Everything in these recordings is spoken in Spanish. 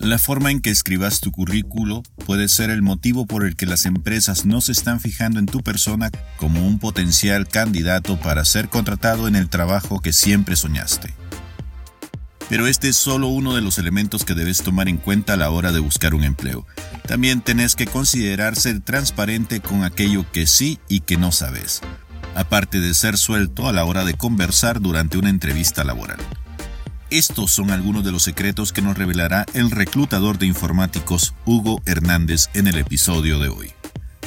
La forma en que escribas tu currículo puede ser el motivo por el que las empresas no se están fijando en tu persona como un potencial candidato para ser contratado en el trabajo que siempre soñaste. Pero este es solo uno de los elementos que debes tomar en cuenta a la hora de buscar un empleo. También tenés que considerar ser transparente con aquello que sí y que no sabes, aparte de ser suelto a la hora de conversar durante una entrevista laboral. Estos son algunos de los secretos que nos revelará el reclutador de informáticos Hugo Hernández en el episodio de hoy.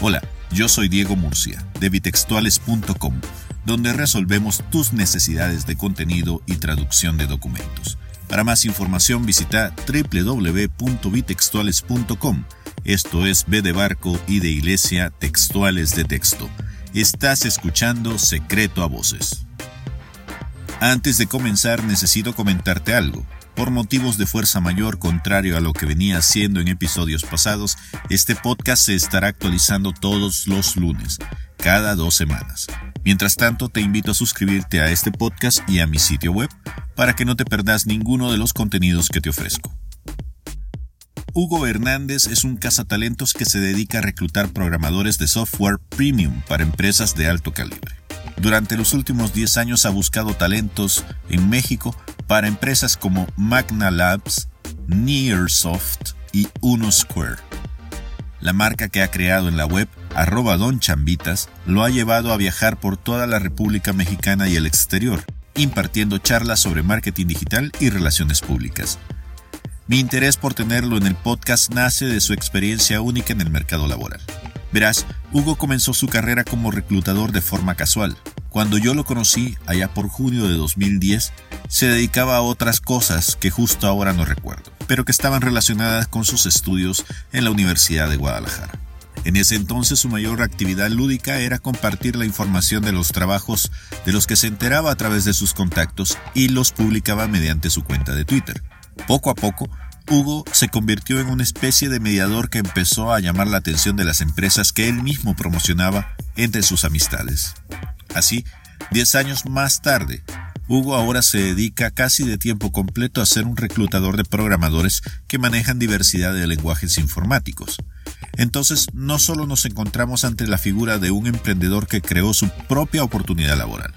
Hola, yo soy Diego Murcia, de bitextuales.com, donde resolvemos tus necesidades de contenido y traducción de documentos. Para más información visita www.bitextuales.com. Esto es B de barco y de iglesia textuales de texto. Estás escuchando Secreto a Voces. Antes de comenzar necesito comentarte algo. Por motivos de fuerza mayor, contrario a lo que venía haciendo en episodios pasados, este podcast se estará actualizando todos los lunes, cada dos semanas. Mientras tanto, te invito a suscribirte a este podcast y a mi sitio web para que no te perdas ninguno de los contenidos que te ofrezco. Hugo Hernández es un cazatalentos que se dedica a reclutar programadores de software premium para empresas de alto calibre. Durante los últimos 10 años ha buscado talentos en México para empresas como Magna Labs, Nearsoft y UnoSquare. La marca que ha creado en la web, arroba Chambitas, lo ha llevado a viajar por toda la República Mexicana y el exterior, impartiendo charlas sobre marketing digital y relaciones públicas. Mi interés por tenerlo en el podcast nace de su experiencia única en el mercado laboral. Verás, Hugo comenzó su carrera como reclutador de forma casual. Cuando yo lo conocí, allá por junio de 2010, se dedicaba a otras cosas que justo ahora no recuerdo, pero que estaban relacionadas con sus estudios en la Universidad de Guadalajara. En ese entonces su mayor actividad lúdica era compartir la información de los trabajos de los que se enteraba a través de sus contactos y los publicaba mediante su cuenta de Twitter. Poco a poco, Hugo se convirtió en una especie de mediador que empezó a llamar la atención de las empresas que él mismo promocionaba entre sus amistades. Así, diez años más tarde, Hugo ahora se dedica casi de tiempo completo a ser un reclutador de programadores que manejan diversidad de lenguajes informáticos. Entonces, no solo nos encontramos ante la figura de un emprendedor que creó su propia oportunidad laboral,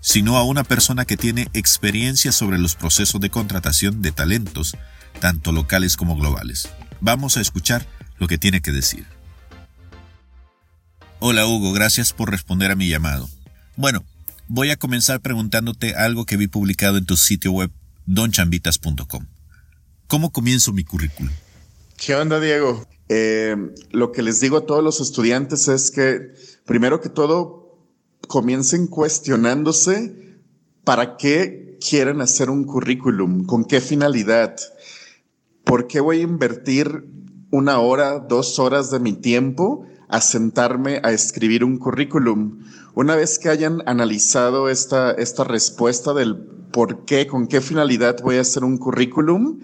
sino a una persona que tiene experiencia sobre los procesos de contratación de talentos tanto locales como globales. Vamos a escuchar lo que tiene que decir. Hola Hugo, gracias por responder a mi llamado. Bueno, voy a comenzar preguntándote algo que vi publicado en tu sitio web donchambitas.com. ¿Cómo comienzo mi currículum? ¿Qué onda, Diego? Eh, lo que les digo a todos los estudiantes es que, primero que todo, comiencen cuestionándose para qué quieren hacer un currículum, con qué finalidad. ¿Por qué voy a invertir una hora, dos horas de mi tiempo a sentarme a escribir un currículum? Una vez que hayan analizado esta, esta respuesta del por qué, con qué finalidad voy a hacer un currículum,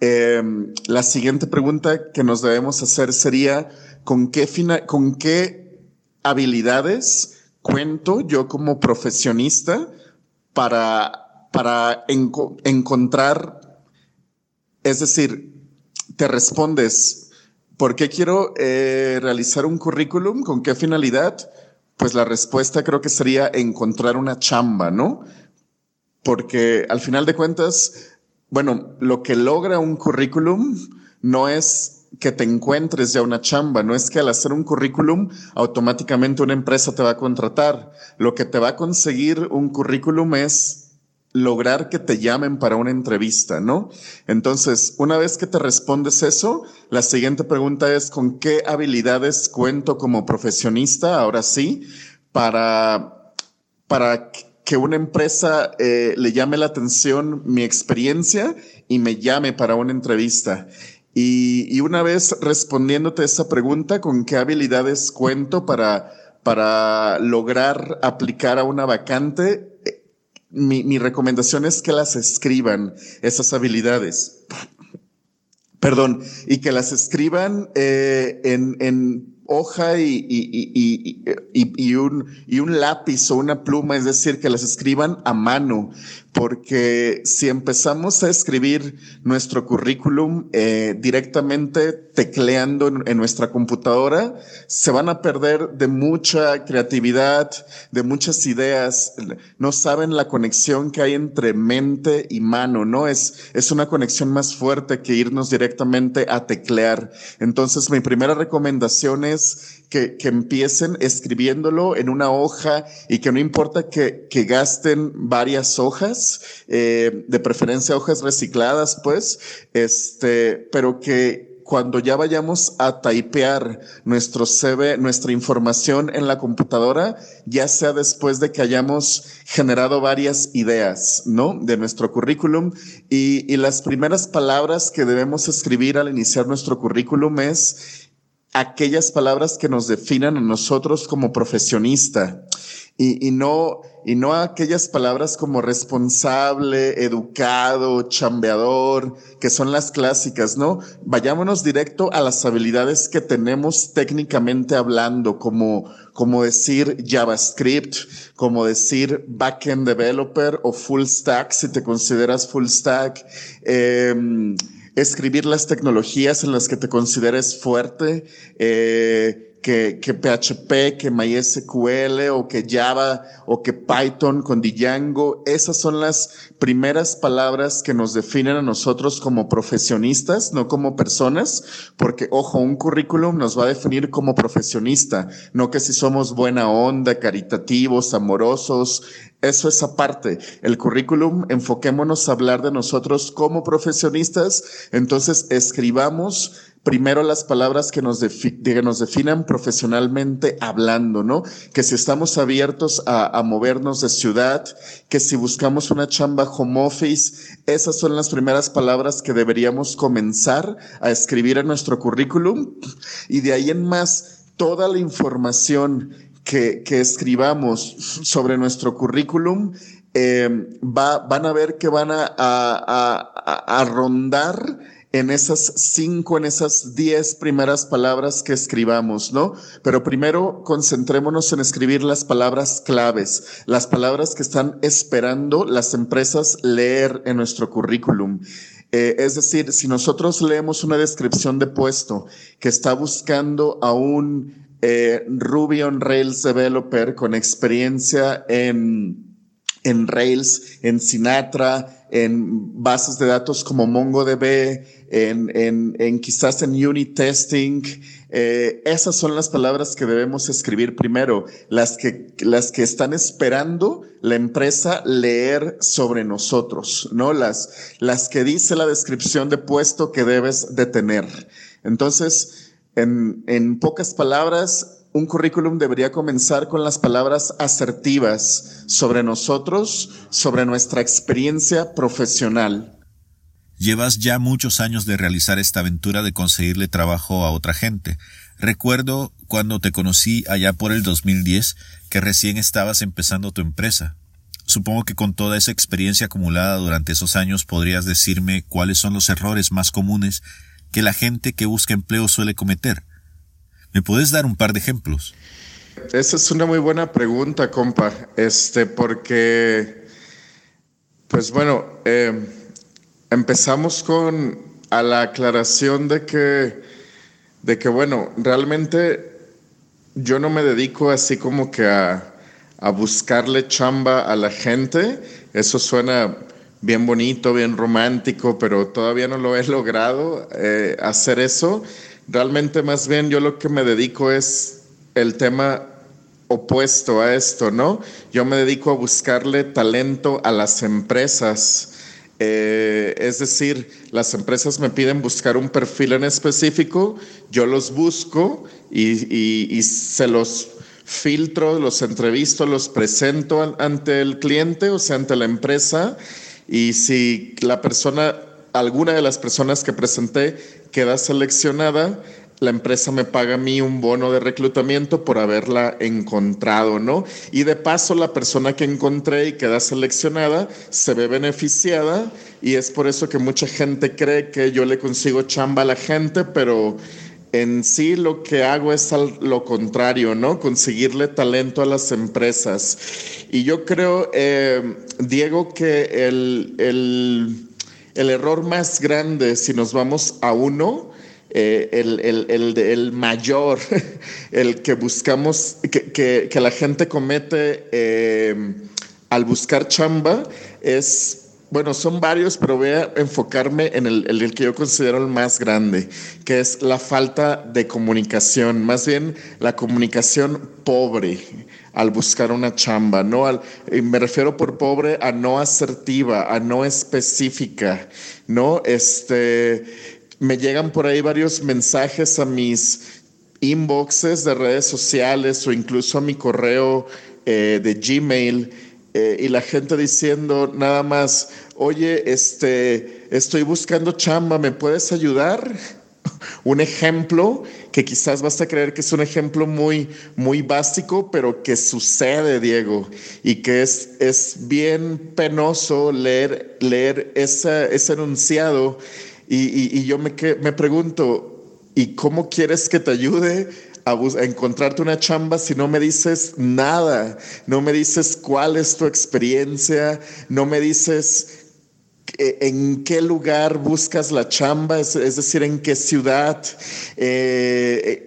em, la siguiente pregunta que nos debemos hacer sería, ¿con qué, con qué habilidades cuento yo como profesionista para, para encontrar es decir, te respondes, ¿por qué quiero eh, realizar un currículum? ¿Con qué finalidad? Pues la respuesta creo que sería encontrar una chamba, ¿no? Porque al final de cuentas, bueno, lo que logra un currículum no es que te encuentres ya una chamba, no es que al hacer un currículum automáticamente una empresa te va a contratar. Lo que te va a conseguir un currículum es lograr que te llamen para una entrevista, ¿no? Entonces, una vez que te respondes eso, la siguiente pregunta es, ¿con qué habilidades cuento como profesionista, ahora sí, para, para que una empresa eh, le llame la atención mi experiencia y me llame para una entrevista? Y, y una vez respondiéndote esa pregunta, ¿con qué habilidades cuento para, para lograr aplicar a una vacante? Mi, recomendación es que las escriban, esas habilidades. Perdón, y que las escriban eh, en, hoja y, y, un, y un lápiz o una pluma, es decir, que las escriban a mano, porque si empezamos a escribir nuestro currículum eh, directamente tecleando en, nuestra computadora, se van a perder de mucha creatividad, de muchas ideas. No saben la conexión que hay entre mente y mano, ¿no? Es, es una conexión más fuerte que irnos directamente a teclear. Entonces, mi primera recomendación es que, que, empiecen escribiéndolo en una hoja y que no importa que, que gasten varias hojas, eh, de preferencia hojas recicladas, pues, este, pero que cuando ya vayamos a typear nuestro CV, nuestra información en la computadora, ya sea después de que hayamos generado varias ideas, ¿no? De nuestro currículum. Y, y las primeras palabras que debemos escribir al iniciar nuestro currículum es aquellas palabras que nos definan a nosotros como profesionista y, y, no, y no aquellas palabras como responsable, educado, chambeador, que son las clásicas, ¿no? Vayámonos directo a las habilidades que tenemos técnicamente hablando, como, como decir JavaScript, como decir backend developer o full stack, si te consideras full stack. Eh, escribir las tecnologías en las que te consideres fuerte, eh, que, que, PHP, que MySQL o que Java o que Python con Django. Esas son las primeras palabras que nos definen a nosotros como profesionistas, no como personas, porque ojo, un currículum nos va a definir como profesionista, no que si somos buena onda, caritativos, amorosos, eso es aparte. El currículum, enfoquémonos a hablar de nosotros como profesionistas. Entonces, escribamos primero las palabras que nos, nos definan profesionalmente hablando, ¿no? Que si estamos abiertos a, a, movernos de ciudad, que si buscamos una chamba home office, esas son las primeras palabras que deberíamos comenzar a escribir en nuestro currículum. Y de ahí en más, toda la información que, que escribamos sobre nuestro currículum, eh, va, van a ver que van a, a, a rondar en esas cinco, en esas diez primeras palabras que escribamos, ¿no? Pero primero concentrémonos en escribir las palabras claves, las palabras que están esperando las empresas leer en nuestro currículum. Eh, es decir, si nosotros leemos una descripción de puesto que está buscando a un eh, Ruby on Rails developer con experiencia en, en Rails, en Sinatra, en bases de datos como MongoDB, en, en, en quizás en unit testing. Eh, esas son las palabras que debemos escribir primero, las que, las que están esperando la empresa leer sobre nosotros, ¿no? Las, las que dice la descripción de puesto que debes de tener. Entonces, en, en pocas palabras, un currículum debería comenzar con las palabras asertivas sobre nosotros, sobre nuestra experiencia profesional. Llevas ya muchos años de realizar esta aventura de conseguirle trabajo a otra gente. Recuerdo cuando te conocí allá por el 2010 que recién estabas empezando tu empresa. Supongo que con toda esa experiencia acumulada durante esos años podrías decirme cuáles son los errores más comunes que la gente que busca empleo suele cometer. ¿Me puedes dar un par de ejemplos? Esa es una muy buena pregunta, compa. Este, porque, pues bueno, eh, empezamos con a la aclaración de que, de que, bueno, realmente yo no me dedico así como que a, buscarle chamba a la gente. Eso suena bien bonito, bien romántico, pero todavía no lo he logrado eh, hacer eso. Realmente más bien yo lo que me dedico es el tema opuesto a esto, ¿no? Yo me dedico a buscarle talento a las empresas. Eh, es decir, las empresas me piden buscar un perfil en específico, yo los busco y, y se los filtro, los entrevisto, los presento ante el cliente, o sea, ante la empresa, y si la persona, alguna de las personas que presenté queda seleccionada, la empresa me paga a mí un bono de reclutamiento por haberla encontrado, ¿no? Y de paso, la persona que encontré y queda seleccionada se ve beneficiada y es por eso que mucha gente cree que yo le consigo chamba a la gente, pero en sí lo que hago es lo contrario, ¿no? Conseguirle talento a las empresas. Y yo creo, eh, Diego, que el, el, error más grande, si nos vamos a uno, eh, el, el, el, mayor, el que buscamos, que, que, la gente comete eh, al buscar chamba, es bueno, son varios, pero voy a enfocarme en el, el, que yo considero el más grande, que es la falta de comunicación, más bien la comunicación pobre al buscar una chamba, ¿no? Al, me refiero por pobre a no asertiva, a no específica, ¿no? Este, me llegan por ahí varios mensajes a mis inboxes de redes sociales o incluso a mi correo eh, de Gmail eh, y la gente diciendo nada más, oye, este, estoy buscando chamba, ¿me puedes ayudar? un ejemplo que quizás vas a creer que es un ejemplo muy, muy básico, pero que sucede, Diego, y que es, es bien penoso leer, leer ese enunciado. Y, y, yo me, me pregunto, ¿y cómo quieres que te ayude? a, encontrarte una chamba si no me dices nada, no me dices cuál es tu experiencia, no me dices en qué lugar buscas la chamba, es, decir, en qué ciudad, eh,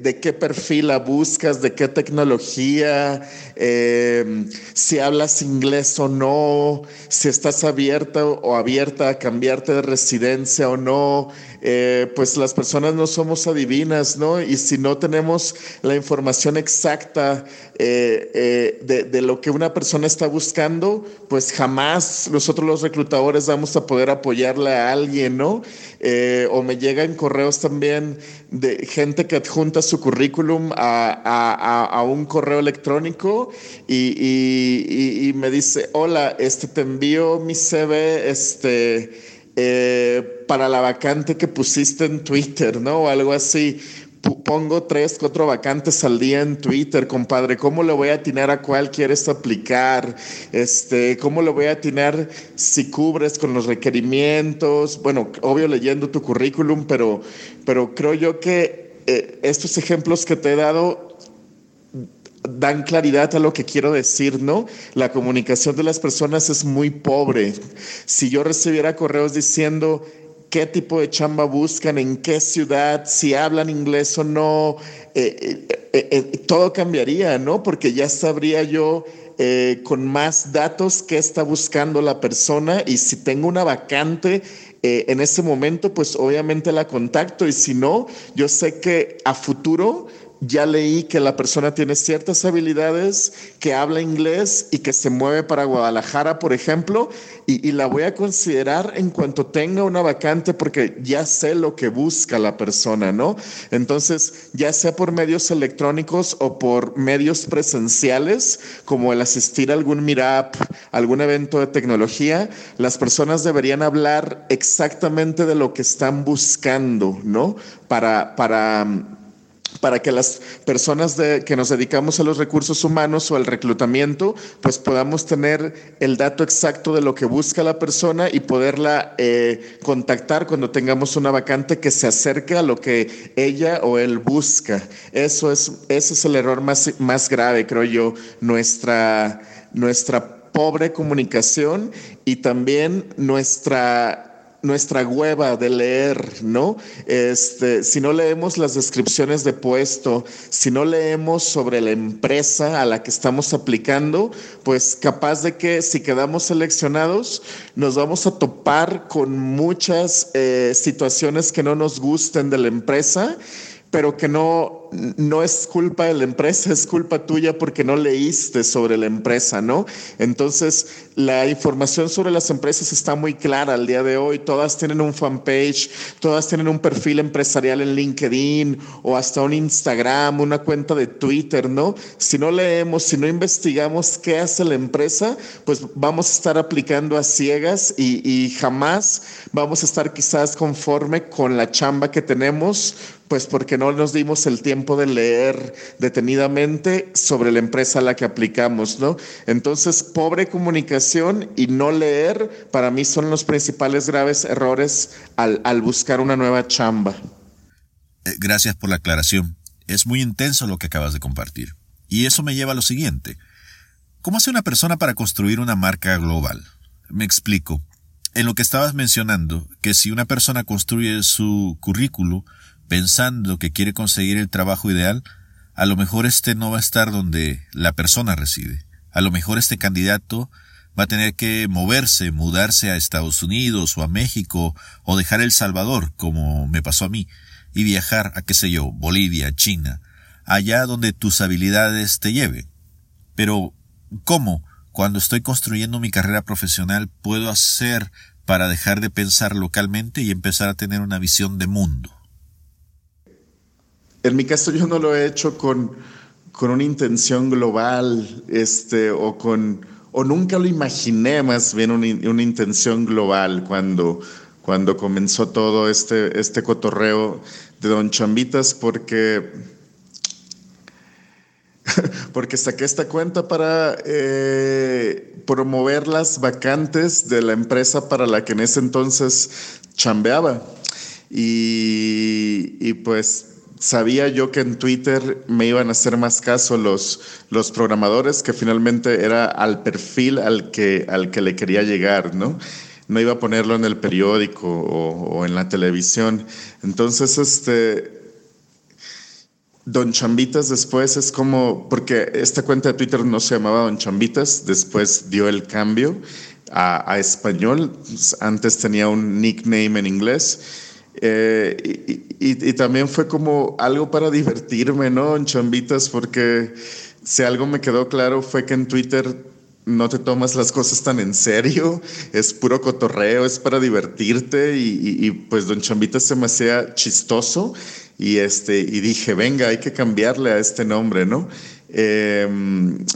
de qué perfil la buscas, de qué tecnología, eh, si hablas inglés o no, si estás abierta o abierta a cambiarte de residencia o no, eh, pues las personas no somos adivinas, ¿no? Y si no tenemos la información exacta de, de lo que una persona está buscando, pues jamás nosotros los reclutadores vamos a poder apoyarle a alguien, ¿no? Eh, o me llegan correos también de gente que adjunta su currículum a, un correo electrónico y, me dice, hola, este, te envío mi CV, este, eh, para la vacante que pusiste en Twitter, ¿no? O algo así pongo tres, cuatro vacantes al día en Twitter, compadre. ¿Cómo le voy a atinar a cuál quieres aplicar? Este, ¿cómo le voy a atinar si cubres con los requerimientos? Bueno, obvio leyendo tu currículum, pero, pero creo yo que eh, estos ejemplos que te he dado dan claridad a lo que quiero decir, ¿no? La comunicación de las personas es muy pobre. Si yo recibiera correos diciendo, qué tipo de chamba buscan, en qué ciudad, si hablan inglés o no, eh, eh, eh, todo cambiaría, ¿no? Porque ya sabría yo con más datos qué está buscando la persona y si tengo una vacante en ese momento, pues obviamente la contacto y si no, yo sé que a futuro ya leí que la persona tiene ciertas habilidades, que habla inglés y que se mueve para Guadalajara, por ejemplo, y, la voy a considerar en cuanto tenga una vacante porque ya sé lo que busca la persona, ¿no? Entonces, ya sea por medios electrónicos o por medios presenciales, como el asistir a algún meetup, algún evento de tecnología, las personas deberían hablar exactamente de lo que están buscando, ¿no? Para, para para que las personas que nos dedicamos a los recursos humanos o al reclutamiento, pues podamos tener el dato exacto de lo que busca la persona y poderla eh, contactar cuando tengamos una vacante que se acerque a lo que ella o él busca. Eso es, ese es el error más, más grave, creo yo, nuestra, nuestra pobre comunicación y también nuestra nuestra hueva de leer, ¿no? Este, si no leemos las descripciones de puesto, si no leemos sobre la empresa a la que estamos aplicando, pues capaz de que si quedamos seleccionados, nos vamos a topar con muchas eh, situaciones que no nos gusten de la empresa pero que no, no es culpa de la empresa, es culpa tuya porque no leíste sobre la empresa, ¿no? Entonces, la información sobre las empresas está muy clara al día de hoy. Todas tienen un fanpage, todas tienen un perfil empresarial en LinkedIn o hasta un Instagram, una cuenta de Twitter, ¿no? Si no leemos, si no investigamos qué hace la empresa, pues vamos a estar aplicando a ciegas y, y jamás vamos a estar quizás conforme con la chamba que tenemos pues porque no nos dimos el tiempo de leer detenidamente sobre la empresa a la que aplicamos, ¿no? Entonces, pobre comunicación y no leer para mí son los principales graves errores al, buscar una nueva chamba. Eh, gracias por la aclaración. Es muy intenso lo que acabas de compartir. Y eso me lleva a lo siguiente. ¿Cómo hace una persona para construir una marca global? Me explico. En lo que estabas mencionando, que si una persona construye su currículo pensando que quiere conseguir el trabajo ideal, a lo mejor este no va a estar donde la persona reside. A lo mejor este candidato va a tener que moverse, mudarse a Estados Unidos o a México o dejar El Salvador, como me pasó a mí, y viajar a, qué sé yo, Bolivia, China, allá donde tus habilidades te lleven. Pero, ¿cómo, cuando estoy construyendo mi carrera profesional, puedo hacer para dejar de pensar localmente y empezar a tener una visión de mundo? En mi caso yo no lo he hecho con, con una intención global, este, o con, o nunca lo imaginé más bien una, intención global cuando, cuando comenzó todo este, este cotorreo de Don Chambitas, porque, porque saqué esta cuenta para eh, promover las vacantes de la empresa para la que en ese entonces chambeaba. Y, y pues sabía yo que en Twitter me iban a hacer más caso los, los programadores, que finalmente era al perfil al que, al que le quería llegar, ¿no? No iba a ponerlo en el periódico o, en la televisión. Entonces, este, Don Chambitas después es como, porque esta cuenta de Twitter no se llamaba Don Chambitas, después dio el cambio a, a español, antes tenía un nickname en inglés eh, y, también fue como algo para divertirme, ¿no? En chambitas, porque si algo me quedó claro fue que en Twitter no te tomas las cosas tan en serio, es puro cotorreo, es para divertirte y, pues Don Chambitas se me hacía chistoso y, este, y dije, venga, hay que cambiarle a este nombre, ¿no? Em,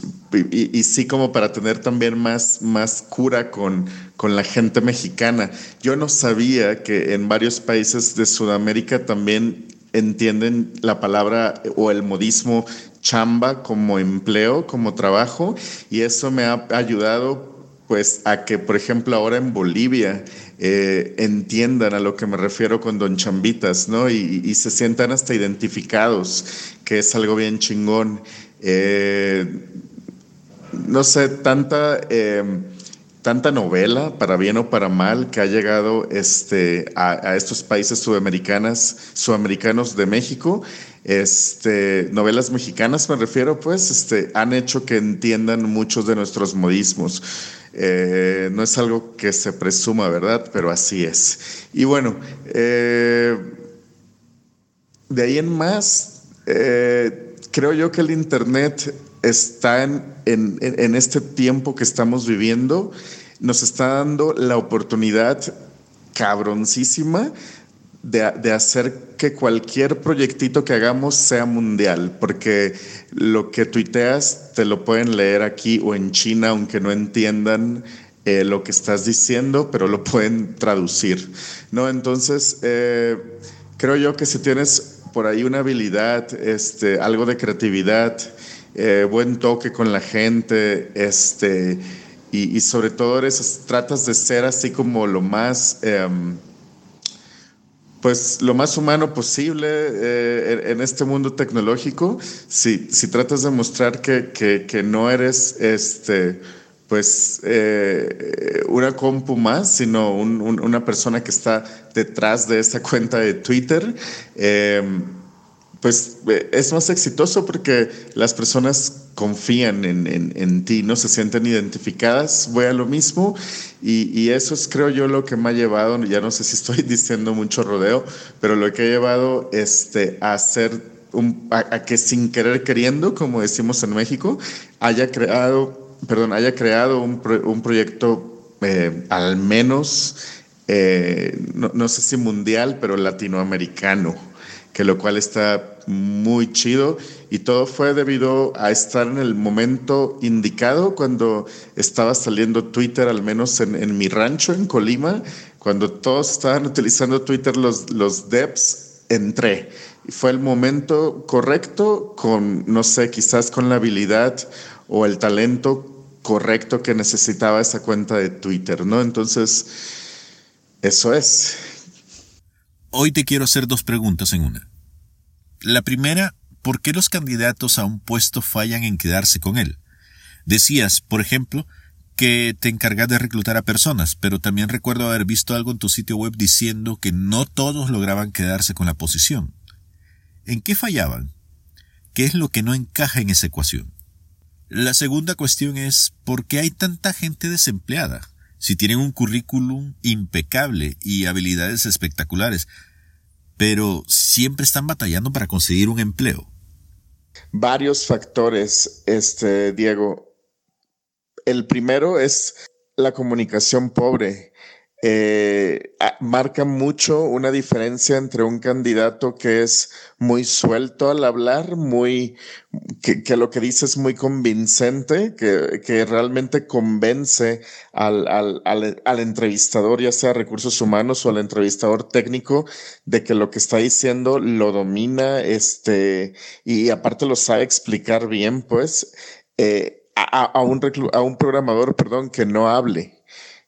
y, sí como para tener también más, más cura con, con la gente mexicana. Yo no sabía que en varios países de Sudamérica también entienden la palabra o el modismo chamba como empleo, como trabajo, y eso me ha ayudado pues a que, por ejemplo, ahora en Bolivia eh, entiendan a lo que me refiero con Don Chambitas, ¿no? Y, y, se sientan hasta identificados, que es algo bien chingón. Eh, no sé, tanta, em, tanta novela, para bien o para mal, que ha llegado este, a, estos países sudamericanas, sudamericanos de México, este, novelas mexicanas me refiero, pues, este, han hecho que entiendan muchos de nuestros modismos. Eh, no es algo que se presuma, ¿verdad? Pero así es. Y bueno, eh, de ahí en más, creo yo que el Internet está en, en, este tiempo que estamos viviendo, nos está dando la oportunidad cabroncísima de, de, hacer que cualquier proyectito que hagamos sea mundial, porque lo que tuiteas te lo pueden leer aquí o en China, aunque no entiendan eh, lo que estás diciendo, pero lo pueden traducir, ¿no? Entonces, eh, creo yo que si tienes por ahí una habilidad, este, algo de creatividad, eh, buen toque con la gente, este, y, sobre todo eres, tratas de ser así como lo más, em, pues lo más humano posible eh, en este mundo tecnológico. Si, si tratas de mostrar que, que, no eres este, pues eh, una compu más, sino una persona que está detrás de esta cuenta de Twitter, em, pues eh, es más exitoso porque las personas confían en, ti, no se sienten identificadas, voy a lo mismo y, eso es creo yo lo que me ha llevado, ya no sé si estoy diciendo mucho rodeo, pero lo que ha llevado este, a hacer a que sin querer queriendo, como decimos en México, haya creado perdón, haya creado un, un proyecto eh, al menos, eh, no, sé si mundial, pero latinoamericano, que lo cual está muy chido y todo fue debido a estar en el momento indicado cuando estaba saliendo Twitter, al menos en, en mi rancho en Colima, cuando todos estaban utilizando Twitter, los, los devs, entré. Fue el momento correcto con, no sé, quizás con la habilidad o el talento correcto que necesitaba esa cuenta de Twitter, ¿no? Entonces, eso es. Hoy te quiero hacer dos preguntas en una. La primera, ¿por qué los candidatos a un puesto fallan en quedarse con él? Decías, por ejemplo, que te encargas de reclutar a personas, pero también recuerdo haber visto algo en tu sitio web diciendo que no todos lograban quedarse con la posición. ¿En qué fallaban? ¿Qué es lo que no encaja en esa ecuación? La segunda cuestión es ¿por qué hay tanta gente desempleada? Si tienen un currículum impecable y habilidades espectaculares, pero siempre están batallando para conseguir un empleo. Varios factores, este Diego. El primero es la comunicación pobre. Eh, marca mucho una diferencia entre un candidato que es muy suelto al hablar, muy que, lo que dice es muy convincente, que, que realmente convence al, al, al, al, entrevistador, ya sea recursos humanos o al entrevistador técnico, de que lo que está diciendo lo domina, este, y aparte lo sabe explicar bien, pues. Eh, a, a, un a un programador, perdón, que no hable.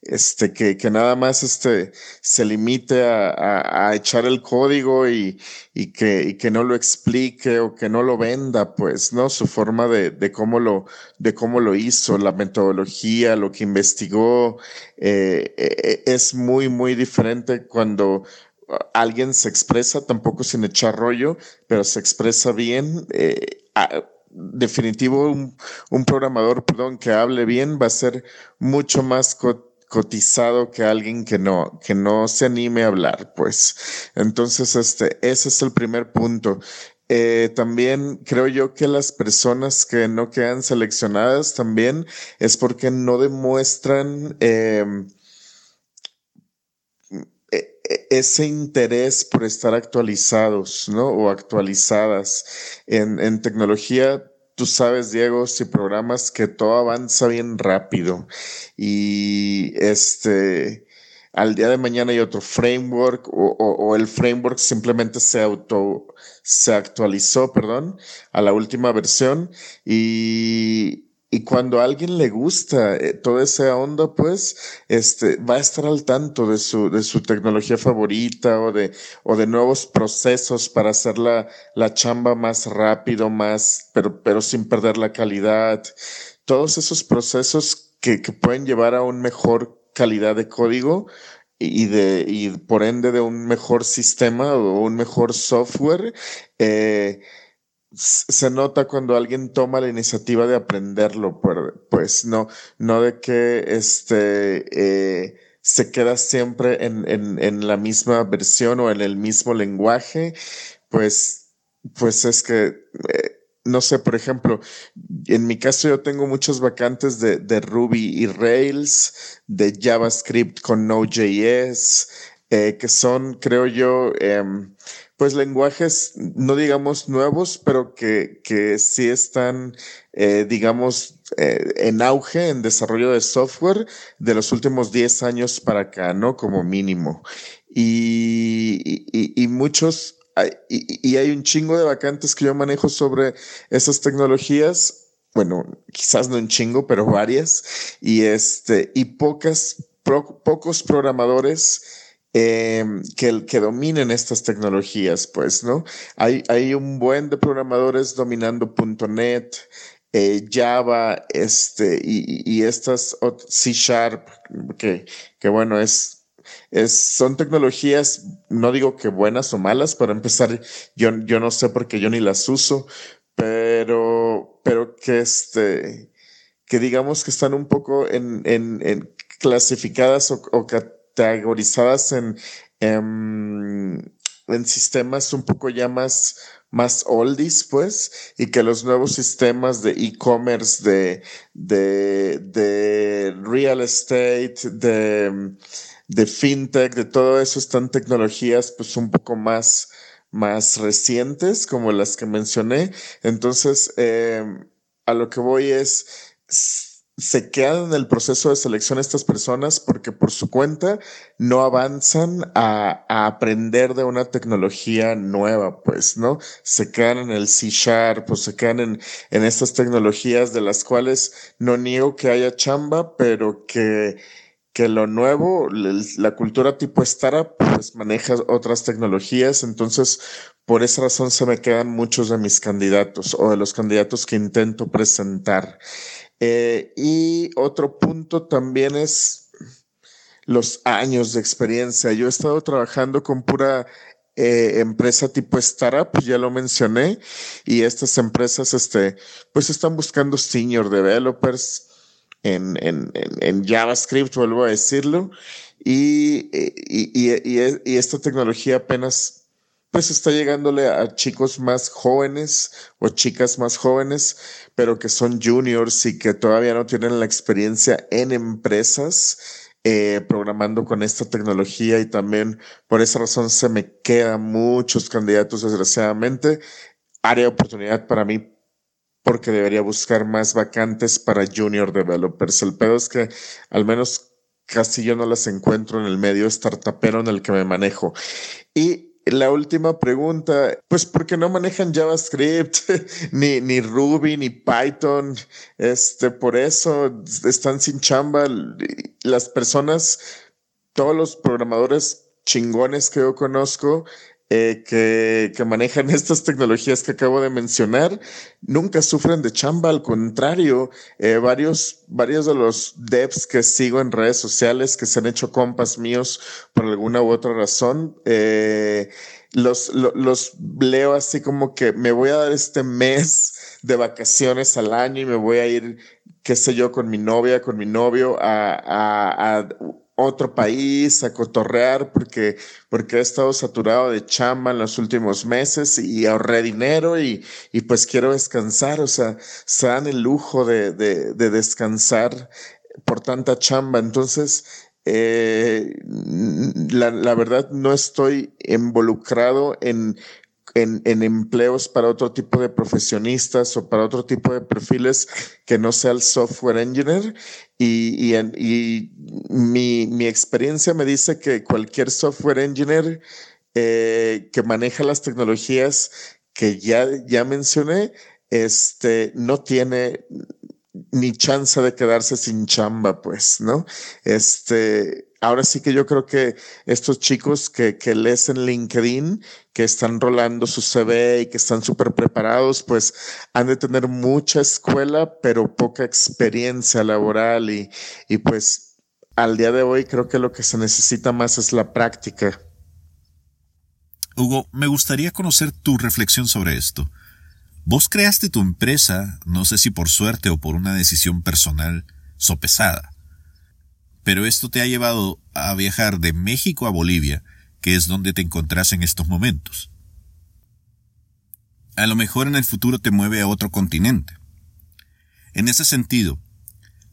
Este, que, que nada más este, se limite a, a, echar el código y, y, que, y que no lo explique o que no lo venda, pues, ¿no? Su forma de, de cómo lo, de cómo lo hizo, la metodología, lo que investigó, eh, eh, es muy, muy diferente cuando alguien se expresa, tampoco sin echar rollo, pero se expresa bien. Eh, definitivo un, un, programador, perdón, que hable bien va a ser mucho más cotizado que alguien que no, que no se anime a hablar, pues. Entonces, este, ese es el primer punto. Eh, también creo yo que las personas que no quedan seleccionadas también es porque no demuestran em, e, e, ese interés por estar actualizados, ¿no? O actualizadas en, en tecnología tú sabes, Diego, si programas que todo avanza bien rápido y este, al día de mañana hay otro framework o, o, el framework simplemente se auto, se actualizó, perdón, a la última versión y, y cuando a alguien le gusta eh, toda esa onda, pues, este, va a estar al tanto de su, de su tecnología favorita o de, o de nuevos procesos para hacer la, la chamba más rápido, más, pero, pero sin perder la calidad. Todos esos procesos que, que pueden llevar a una mejor calidad de código y de, y por ende de un mejor sistema o un mejor software, eh, se nota cuando alguien toma la iniciativa de aprenderlo, pues no, no de que este eh, se queda siempre en, en, en, la misma versión o en el mismo lenguaje, pues, pues es que eh, no sé, por ejemplo, en mi caso yo tengo muchas vacantes de, de Ruby y Rails, de JavaScript con Node.js, eh, que son, creo yo, eh, pues lenguajes, no digamos nuevos, pero que, que sí están, eh, digamos, eh, en auge en desarrollo de software de los últimos 10 años para acá, ¿no? Como mínimo. Y, y, muchos, y, y hay un chingo de vacantes que yo manejo sobre esas tecnologías. Bueno, quizás no un chingo, pero varias. Y este, y pocas, pocos programadores Em, que, que dominen estas tecnologías, pues, ¿no? Hay, hay un buen de programadores dominando .NET, eh, Java, este, y, y estas C Sharp, que, que bueno, es, es, son tecnologías, no digo que buenas o malas, para empezar, yo, yo no sé porque yo ni las uso, pero, pero que este, que digamos que están un poco en, en clasificadas o, o categorizadas en, en, sistemas un poco ya más, más oldies, pues, y que los nuevos sistemas de e-commerce, de, de, de real estate, de, de fintech, de todo eso están tecnologías pues un poco más, más recientes, como las que mencioné. Entonces, eh, a lo que voy es, se quedan en el proceso de selección estas personas porque por su cuenta no avanzan a, a, aprender de una tecnología nueva, pues, ¿no? Se quedan en el C Sharp, pues se quedan en, en estas tecnologías de las cuales no niego que haya chamba, pero que, que lo nuevo, la cultura tipo startup, pues maneja otras tecnologías, entonces por esa razón se me quedan muchos de mis candidatos o de los candidatos que intento presentar. Eh, y otro punto también es los años de experiencia. Yo he estado trabajando con pura eh, empresa tipo startup, ya lo mencioné, y estas empresas, este, pues están buscando senior developers en, en, en, JavaScript, vuelvo a decirlo, y, y, y, y esta tecnología apenas pues está llegándole a chicos más jóvenes o chicas más jóvenes, pero que son juniors y que todavía no tienen la experiencia en empresas eh, programando con esta tecnología y también por esa razón se me quedan muchos candidatos desgraciadamente. Área de oportunidad para mí porque debería buscar más vacantes para junior developers. El pedo es que al menos casi yo no las encuentro en el medio startupero en el que me manejo. Y la última pregunta, pues porque no manejan JavaScript, ni, ni Ruby, ni Python. Este, por eso están sin chamba. Las personas, todos los programadores chingones que yo conozco, eh, que, que, manejan estas tecnologías que acabo de mencionar nunca sufren de chamba, al contrario, eh, varios, varios de los devs que sigo en redes sociales que se han hecho compas míos por alguna u otra razón, eh, los, los, los leo así como que me voy a dar este mes de vacaciones al año y me voy a ir, qué sé yo, con mi novia, con mi novio a, a, a otro país a cotorrear porque, porque he estado saturado de chamba en los últimos meses y ahorré dinero y, y pues quiero descansar. O sea, se dan el lujo de, de, de descansar por tanta chamba. Entonces, eh, la, la verdad no estoy involucrado en en, en, empleos para otro tipo de profesionistas o para otro tipo de perfiles que no sea el software engineer. Y, y, y mi, mi, experiencia me dice que cualquier software engineer eh, que maneja las tecnologías que ya, ya mencioné, este, no tiene ni chance de quedarse sin chamba, pues, ¿no? Este, ahora sí que yo creo que estos chicos que, que LinkedIn, que están rolando su CV y que están súper preparados, pues han de tener mucha escuela, pero poca experiencia laboral y, y pues al día de hoy creo que lo que se necesita más es la práctica. Hugo, me gustaría conocer tu reflexión sobre esto. Vos creaste tu empresa, no sé si por suerte o por una decisión personal sopesada. Pero esto te ha llevado a viajar de México a Bolivia, que es donde te encontrás en estos momentos. A lo mejor en el futuro te mueve a otro continente. En ese sentido,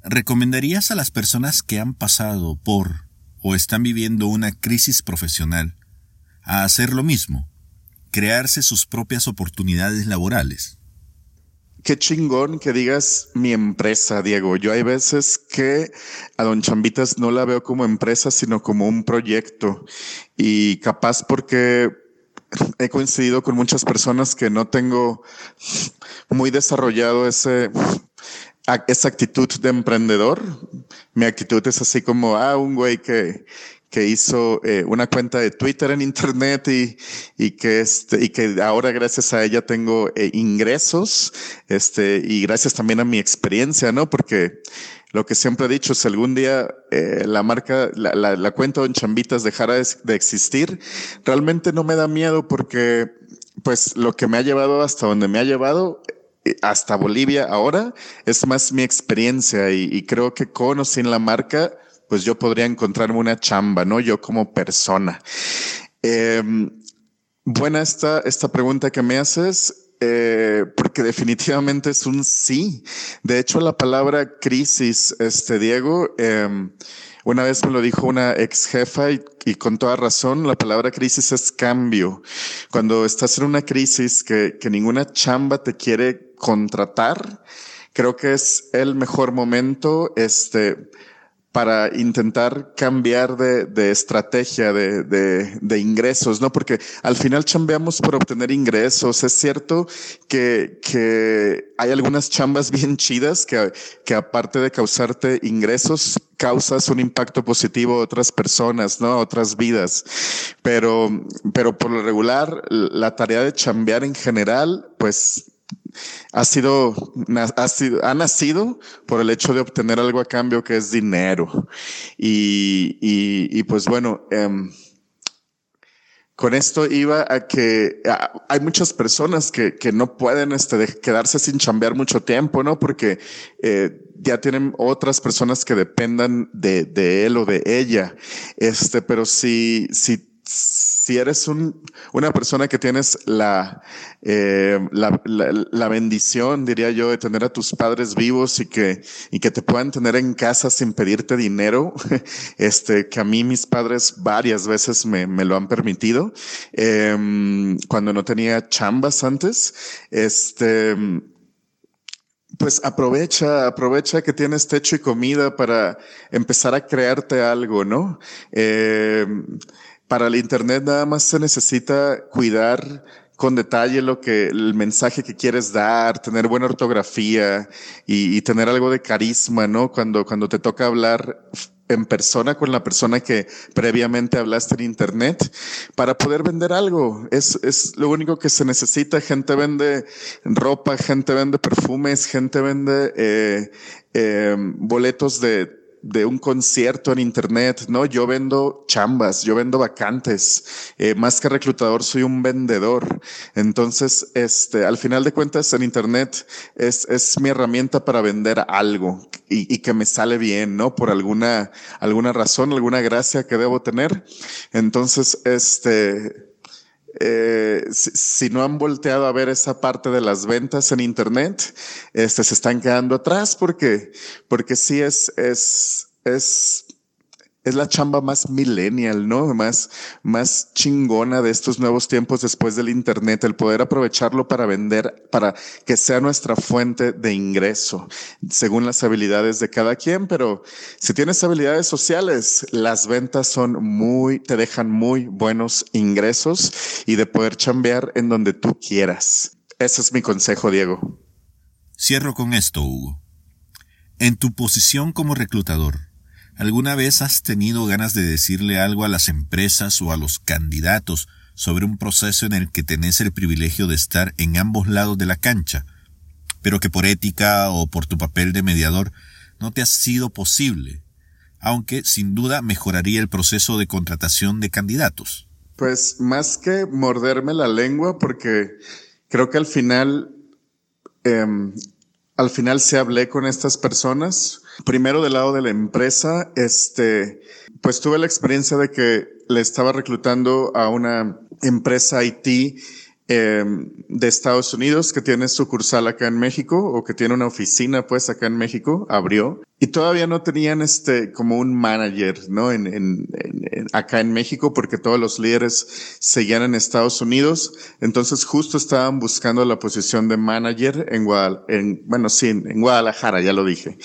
¿recomendarías a las personas que han pasado por o están viviendo una crisis profesional a hacer lo mismo? Crearse sus propias oportunidades laborales. Qué chingón que digas mi empresa, Diego. Yo hay veces que a Don Chambitas no la veo como empresa, sino como un proyecto. Y capaz porque he coincidido con muchas personas que no tengo muy desarrollado ese, esa actitud de emprendedor. Mi actitud es así como, ah, un güey que, que hizo eh, una cuenta de Twitter en Internet y, y, que, este, y que ahora gracias a ella tengo eh, ingresos este, y gracias también a mi experiencia, ¿no? Porque lo que siempre he dicho, si algún día eh, la marca, la, la, la, cuenta de Chambitas dejara de, de existir, realmente no me da miedo porque pues lo que me ha llevado hasta donde me ha llevado hasta Bolivia ahora es más mi experiencia y, y creo que con o sin la marca pues yo podría encontrarme una chamba, ¿no? Yo como persona. Eh, buena esta, esta pregunta que me haces. Eh, porque definitivamente es un sí. De hecho, la palabra crisis, este Diego, eh, una vez me lo dijo una ex jefa y, y, con toda razón, la palabra crisis es cambio. Cuando estás en una crisis que, que ninguna chamba te quiere contratar, creo que es el mejor momento, este, para intentar cambiar de, de estrategia de, de, de, ingresos, ¿no? Porque al final chambeamos por obtener ingresos. Es cierto que, que hay algunas chambas bien chidas que, que aparte de causarte ingresos, causas un impacto positivo a otras personas, ¿no? A otras vidas. Pero, pero por lo regular, la tarea de chambear en general, pues ha sido, ha sido, ha nacido por el hecho de obtener algo a cambio que es dinero. Y, y, y pues bueno, eh, con esto iba a que hay muchas personas que, que no pueden este, quedarse sin chambear mucho tiempo, ¿no? Porque eh, ya tienen otras personas que dependan de, de él o de ella. Este, pero si, si si eres un, una persona que tienes la, eh, la, la, bendición, diría yo, de tener a tus padres vivos y que, y que te puedan tener en casa sin pedirte dinero, este, que a mí mis padres varias veces me, me lo han permitido, eh, cuando no tenía chambas antes, este, pues aprovecha, aprovecha que tienes techo y comida para empezar a crearte algo, ¿no? Eh, para el Internet nada más se necesita cuidar con detalle lo que el mensaje que quieres dar, tener buena ortografía y, tener algo de carisma, ¿no? Cuando, cuando te toca hablar en persona con la persona que previamente hablaste en internet para poder vender algo. Es, es lo único que se necesita. Gente vende ropa, gente vende perfumes, gente vende eh, eh, boletos de de un concierto en internet, ¿no? Yo vendo chambas, yo vendo vacantes. Eh, más que reclutador, soy un vendedor. Entonces, este, al final de cuentas, en internet es, es mi herramienta para vender algo y, y que me sale bien, ¿no? Por alguna, alguna razón, alguna gracia que debo tener. Entonces, este, eh, si, si, no han volteado a ver esa parte de las ventas en Internet, este, se están quedando atrás porque, porque sí es, es, es es la chamba más millennial, ¿no? Más, más chingona de estos nuevos tiempos después del Internet, el poder aprovecharlo para vender, para que sea nuestra fuente de ingreso, según las habilidades de cada quien. Pero si tienes habilidades sociales, las ventas son muy, te dejan muy buenos ingresos y de poder chambear en donde tú quieras. Ese es mi consejo, Diego. Cierro con esto, Hugo. En tu posición como reclutador, ¿Alguna vez has tenido ganas de decirle algo a las empresas o a los candidatos sobre un proceso en el que tenés el privilegio de estar en ambos lados de la cancha, pero que por ética o por tu papel de mediador no te ha sido posible, aunque sin duda mejoraría el proceso de contratación de candidatos? Pues más que morderme la lengua, porque creo que al final, eh, al final se hablé con estas personas, Primero del lado de la empresa, este, pues tuve la experiencia de que le estaba reclutando a una empresa IT eh, de Estados Unidos que tiene sucursal acá en México o que tiene una oficina pues acá en México, abrió y todavía no tenían este como un manager, ¿no? En, en, en, acá en México porque todos los líderes seguían en Estados Unidos, entonces justo estaban buscando la posición de manager en Guadalajara, en, bueno, sí, en Guadalajara, ya lo dije.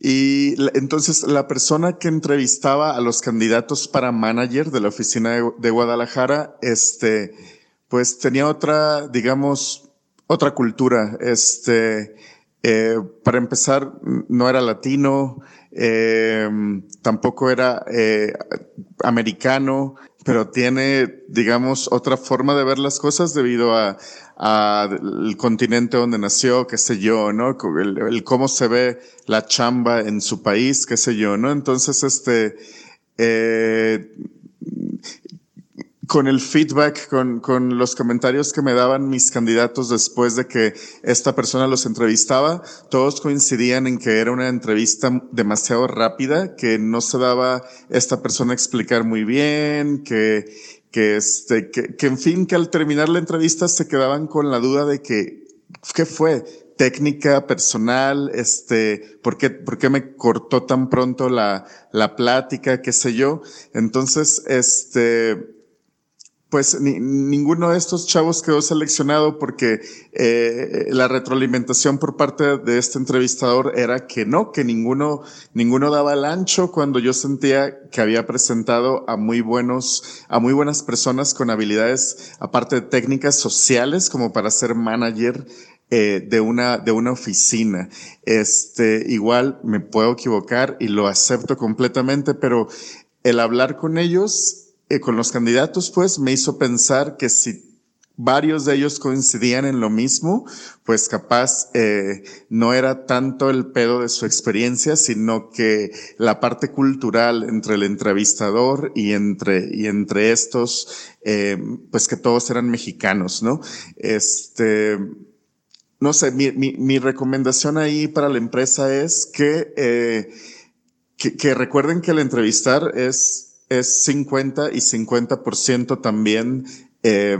Y entonces la persona que entrevistaba a los candidatos para manager de la oficina de, de Guadalajara, este, pues tenía otra, digamos, otra cultura. Este, eh, para empezar, no era latino, eh, tampoco era eh, americano, pero tiene, digamos, otra forma de ver las cosas debido a, a el continente donde nació, qué sé yo, ¿no? El, el, cómo se ve la chamba en su país, qué sé yo, ¿no? Entonces, este, eh, con el feedback, con, con, los comentarios que me daban mis candidatos después de que esta persona los entrevistaba, todos coincidían en que era una entrevista demasiado rápida, que no se daba esta persona a explicar muy bien, que, que este, que, que en fin, que al terminar la entrevista se quedaban con la duda de que, ¿qué fue? técnica personal, este, ¿por qué, por qué me cortó tan pronto la, la plática, qué sé yo? Entonces, este, pues ninguno de estos chavos quedó seleccionado porque eh, la retroalimentación por parte de este entrevistador era que no, que ninguno, ninguno daba el ancho cuando yo sentía que había presentado a muy buenos, a muy buenas personas con habilidades, aparte de técnicas sociales, como para ser manager eh, de una, de una oficina. Este, igual me puedo equivocar y lo acepto completamente, pero el hablar con ellos eh, con los candidatos, pues me hizo pensar que si varios de ellos coincidían en lo mismo, pues capaz eh, no era tanto el pedo de su experiencia, sino que la parte cultural entre el entrevistador y entre, y entre estos, eh, pues que todos eran mexicanos, ¿no? Este, no sé, mi, mi, mi recomendación ahí para la empresa es que, eh, que, que recuerden que el entrevistar es es 50 y 50% también eh,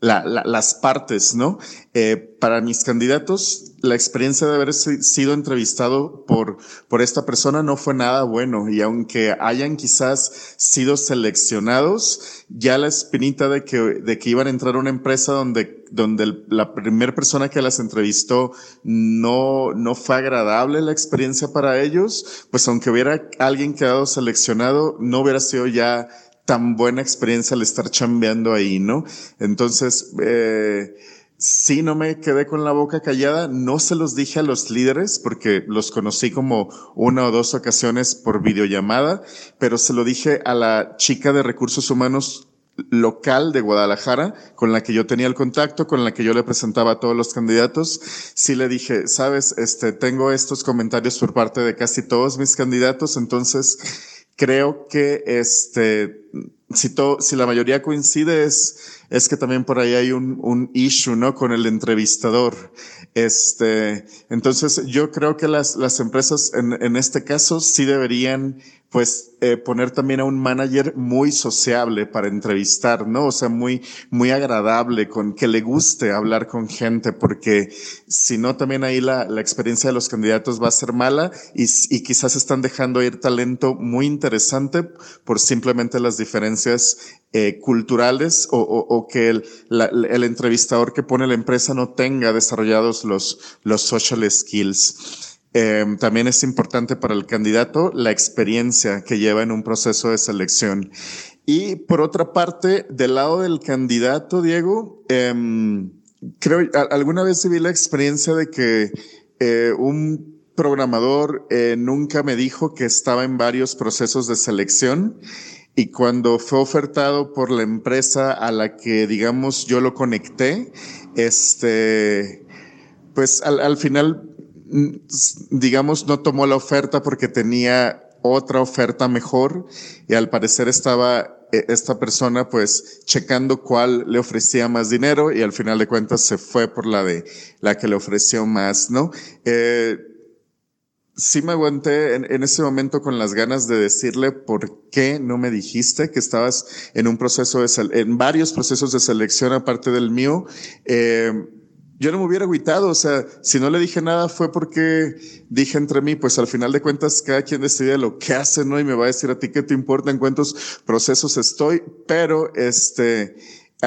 las partes, ¿no? Eh, para mis candidatos, la experiencia de haber sido entrevistado por, por esta persona no fue nada bueno y aunque hayan quizás sido seleccionados, ya la espinita de que, de que iban a entrar a una empresa donde, donde la primera persona que las entrevistó no, no fue agradable la experiencia para ellos, pues aunque hubiera alguien quedado seleccionado, no hubiera sido ya tan buena experiencia al estar chambeando ahí, ¿no? Entonces, eh, sí, no me quedé con la boca callada, no se los dije a los líderes porque los conocí como una o dos ocasiones por videollamada, pero se lo dije a la chica de recursos humanos local de Guadalajara, con la que yo tenía el contacto, con la que yo le presentaba a todos los candidatos, sí le dije, sabes, este, tengo estos comentarios por parte de casi todos mis candidatos, entonces creo que este, si, to, si la mayoría coincide es, es que también por ahí hay un, un issue, ¿no? Con el entrevistador. Este, entonces yo creo que las, las empresas en, en este caso sí deberían pues eh, poner también a un manager muy sociable para entrevistar, ¿no? O sea, muy, muy agradable, con que le guste hablar con gente, porque si no, también ahí la, la experiencia de los candidatos va a ser mala y, y quizás están dejando ir talento muy interesante por simplemente las diferencias eh, culturales o, o, o que el, la, el, entrevistador que pone la empresa no tenga desarrollados los, los social skills. Eh, también es importante para el candidato la experiencia que lleva en un proceso de selección. Y por otra parte, del lado del candidato, Diego, eh, creo, alguna vez vi la experiencia de que eh, un programador eh, nunca me dijo que estaba en varios procesos de selección y cuando fue ofertado por la empresa a la que, digamos, yo lo conecté, este, pues al, al final digamos, no tomó la oferta porque tenía otra oferta mejor y al parecer estaba eh, esta persona pues checando cuál le ofrecía más dinero y al final de cuentas se fue por la de la que le ofreció más, ¿no? Eh, sí me aguanté en, ese momento con las ganas de decirle por qué no me dijiste que estabas en un proceso de, en varios procesos de selección aparte del mío. Eh, yo no me hubiera agüitado, o sea, si no le dije nada fue porque dije entre mí, pues al final de cuentas cada quien decide lo que hace, ¿no? Y me va a decir a ti qué te importa en cuántos procesos estoy, pero este,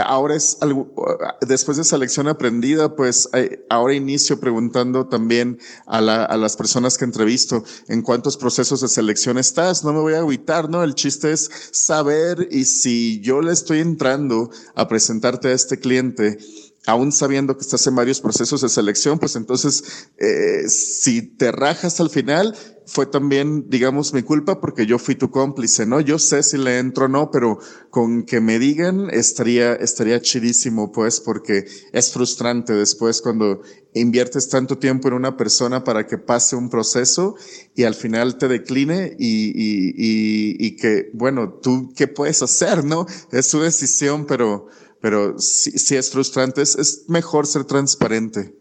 ahora es algo, después de esa lección aprendida, pues ahora inicio preguntando también a, la, a las personas que entrevisto en cuántos procesos de selección estás, no me voy a agüitar, ¿no? El chiste es saber y si yo le estoy entrando a presentarte a este cliente, aún sabiendo que estás en varios procesos de selección, pues entonces, eh, si te rajas al final, fue también, digamos, mi culpa porque yo fui tu cómplice, ¿no? Yo sé si le entro o no, pero con que me digan estaría, estaría chidísimo, pues, porque es frustrante después cuando inviertes tanto tiempo en una persona para que pase un proceso y al final te decline y, y, y, y que, bueno, tú, ¿qué puedes hacer, no? Es su decisión, pero, pero si, es frustrante, es, mejor ser transparente.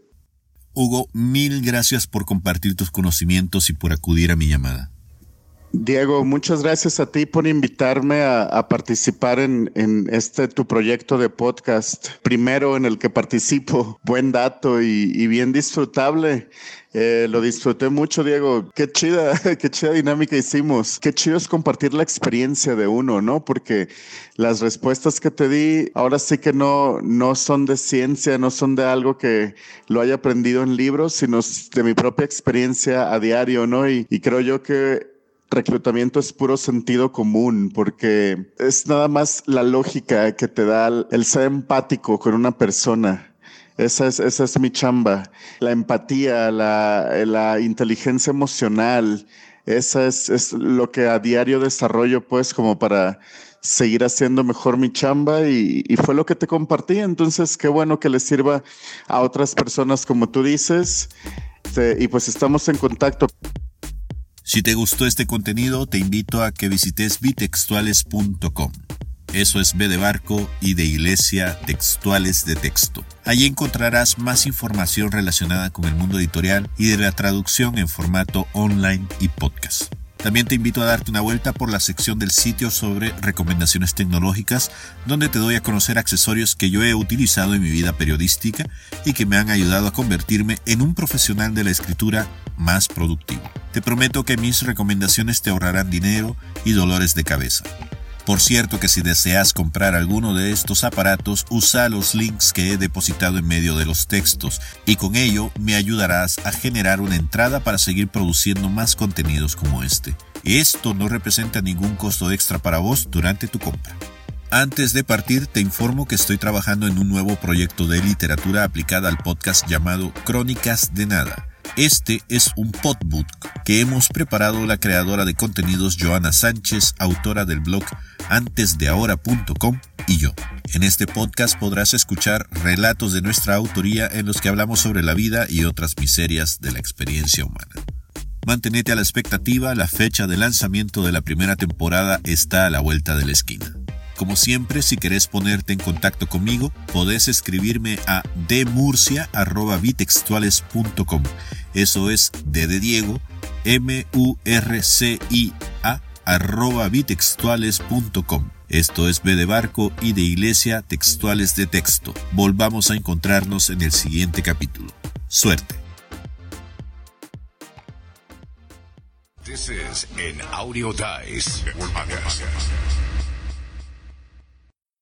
Hugo, mil gracias por compartir tus conocimientos y por acudir a mi llamada. Diego, muchas gracias a ti por invitarme a, participar en, este tu proyecto de podcast. Primero en el que participo, buen dato y, bien disfrutable. Eh, lo disfruté mucho, Diego. Qué chida, qué chida dinámica hicimos. Qué chido es compartir la experiencia de uno, ¿no? Porque las respuestas que te di ahora sí que no, no son de ciencia, no son de algo que lo haya aprendido en libros, sino de mi propia experiencia a diario, ¿no? y creo yo que reclutamiento es puro sentido común porque es nada más la lógica que te da el ser empático con una persona. Esa es, esa es mi chamba. La empatía, la, la inteligencia emocional, esa es, es, lo que a diario desarrollo pues como para seguir haciendo mejor mi chamba y, y, fue lo que te compartí. Entonces, qué bueno que le sirva a otras personas como tú dices. y pues estamos en contacto. Si te gustó este contenido, te invito a que visites bitextuales.com. Eso es B de barco y de iglesia textuales de texto. Allí encontrarás más información relacionada con el mundo editorial y de la traducción en formato online y podcast. También te invito a darte una vuelta por la sección del sitio sobre recomendaciones tecnológicas, donde te doy a conocer accesorios que yo he utilizado en mi vida periodística y que me han ayudado a convertirme en un profesional de la escritura más productivo. Te prometo que mis recomendaciones te ahorrarán dinero y dolores de cabeza. Por cierto que si deseas comprar alguno de estos aparatos, usa los links que he depositado en medio de los textos y con ello me ayudarás a generar una entrada para seguir produciendo más contenidos como este. Esto no representa ningún costo extra para vos durante tu compra. Antes de partir, te informo que estoy trabajando en un nuevo proyecto de literatura aplicada al podcast llamado Crónicas de Nada este es un podbook que hemos preparado la creadora de contenidos Joana Sánchez, autora del blog antesdeahora.com y yo. En este podcast podrás escuchar relatos de nuestra autoría en los que hablamos sobre la vida y otras miserias de la experiencia humana. Mantenete a la expectativa, la fecha de lanzamiento de la primera temporada está a la vuelta de la esquina. Como siempre, si querés ponerte en contacto conmigo, podés escribirme a demurcia.bitextuales.com. Eso es D de Diego, M-U-R-C-I-A, arroba bitextuales.com. Esto es B de Barco y de Iglesia Textuales de Texto. Volvamos a encontrarnos en el siguiente capítulo. Suerte. This is an audio dice.